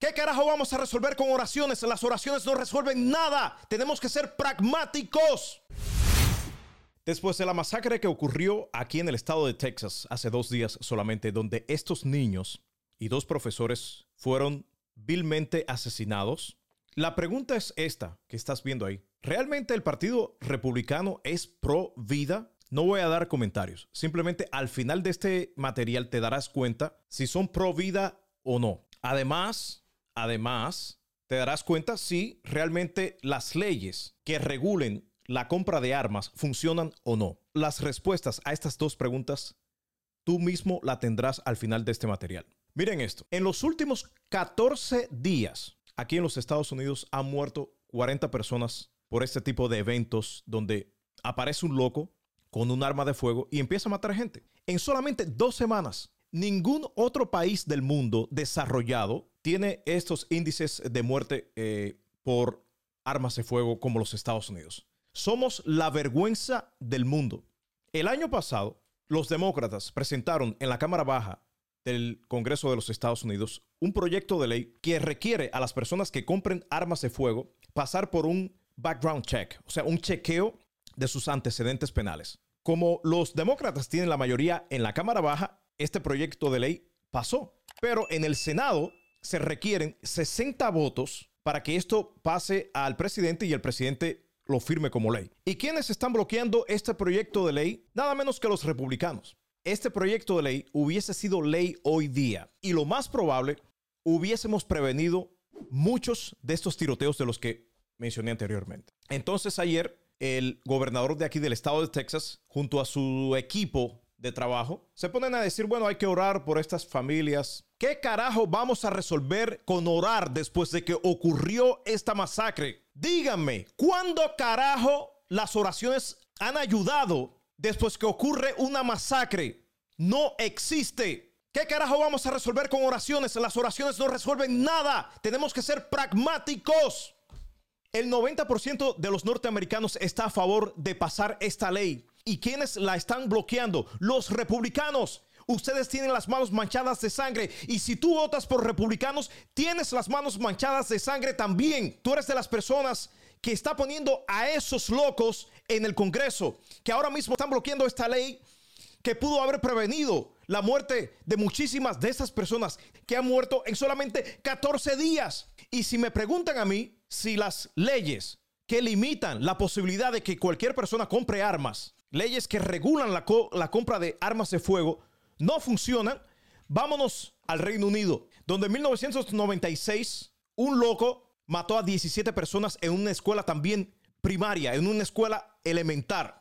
¿Qué carajo vamos a resolver con oraciones? Las oraciones no resuelven nada. Tenemos que ser pragmáticos. Después de la masacre que ocurrió aquí en el estado de Texas hace dos días solamente, donde estos niños y dos profesores fueron vilmente asesinados, la pregunta es esta que estás viendo ahí. ¿Realmente el Partido Republicano es pro vida? No voy a dar comentarios. Simplemente al final de este material te darás cuenta si son pro vida o no. Además, además, te darás cuenta si realmente las leyes que regulen la compra de armas funcionan o no? Las respuestas a estas dos preguntas tú mismo la tendrás al final de este material. Miren esto, en los últimos 14 días aquí en los Estados Unidos han muerto 40 personas por este tipo de eventos donde aparece un loco con un arma de fuego y empieza a matar gente. En solamente dos semanas, ningún otro país del mundo desarrollado tiene estos índices de muerte eh, por armas de fuego como los Estados Unidos. Somos la vergüenza del mundo. El año pasado, los demócratas presentaron en la Cámara Baja del Congreso de los Estados Unidos un proyecto de ley que requiere a las personas que compren armas de fuego pasar por un background check, o sea, un chequeo de sus antecedentes penales. Como los demócratas tienen la mayoría en la Cámara Baja, este proyecto de ley pasó. Pero en el Senado se requieren 60 votos para que esto pase al presidente y el presidente lo firme como ley. ¿Y quiénes están bloqueando este proyecto de ley? Nada menos que los republicanos. Este proyecto de ley hubiese sido ley hoy día y lo más probable hubiésemos prevenido muchos de estos tiroteos de los que mencioné anteriormente. Entonces ayer el gobernador de aquí del estado de Texas, junto a su equipo de trabajo, se ponen a decir, bueno, hay que orar por estas familias. ¿Qué carajo vamos a resolver con orar después de que ocurrió esta masacre? Díganme, ¿cuándo carajo las oraciones han ayudado después que ocurre una masacre? No existe. ¿Qué carajo vamos a resolver con oraciones? Las oraciones no resuelven nada. Tenemos que ser pragmáticos. El 90% de los norteamericanos está a favor de pasar esta ley. ¿Y quiénes la están bloqueando? Los republicanos. Ustedes tienen las manos manchadas de sangre. Y si tú votas por republicanos, tienes las manos manchadas de sangre también. Tú eres de las personas que está poniendo a esos locos en el Congreso, que ahora mismo están bloqueando esta ley que pudo haber prevenido la muerte de muchísimas de estas personas que han muerto en solamente 14 días. Y si me preguntan a mí si las leyes que limitan la posibilidad de que cualquier persona compre armas, leyes que regulan la, la compra de armas de fuego, no funcionan, vámonos al Reino Unido, donde en 1996 un loco mató a 17 personas en una escuela también primaria, en una escuela elemental,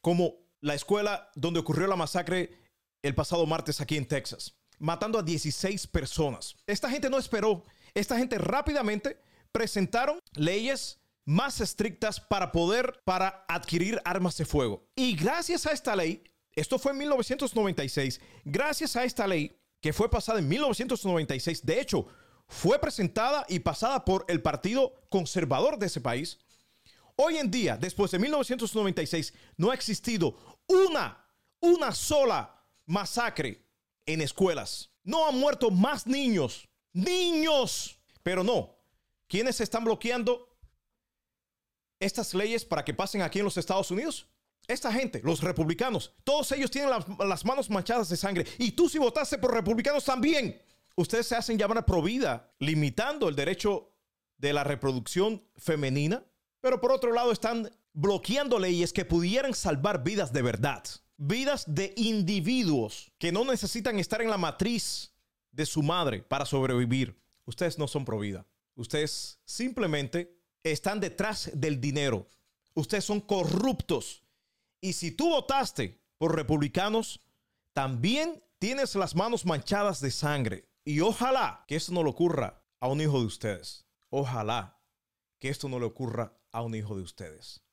como la escuela donde ocurrió la masacre el pasado martes aquí en Texas, matando a 16 personas. Esta gente no esperó, esta gente rápidamente presentaron leyes más estrictas para poder para adquirir armas de fuego. Y gracias a esta ley, esto fue en 1996. Gracias a esta ley que fue pasada en 1996, de hecho, fue presentada y pasada por el Partido Conservador de ese país. Hoy en día, después de 1996, no ha existido una, una sola masacre en escuelas. No han muerto más niños. Niños. Pero no. ¿Quiénes están bloqueando estas leyes para que pasen aquí en los Estados Unidos? Esta gente, los republicanos, todos ellos tienen las, manos manchadas de sangre. Y tú si votaste por republicanos también, ustedes se hacen llamar pro vida, limitando el derecho de la reproducción femenina. Pero por otro lado están bloqueando leyes que pudieran salvar vidas de verdad. Vidas de individuos que no necesitan estar en la matriz de su madre para sobrevivir. Ustedes no son pro vida. Ustedes simplemente están detrás del dinero. Ustedes son corruptos y si tú votaste por republicanos, también tienes las manos manchadas de sangre. Y ojalá que esto no le ocurra a un hijo de ustedes. Ojalá que esto no le ocurra a un hijo de ustedes.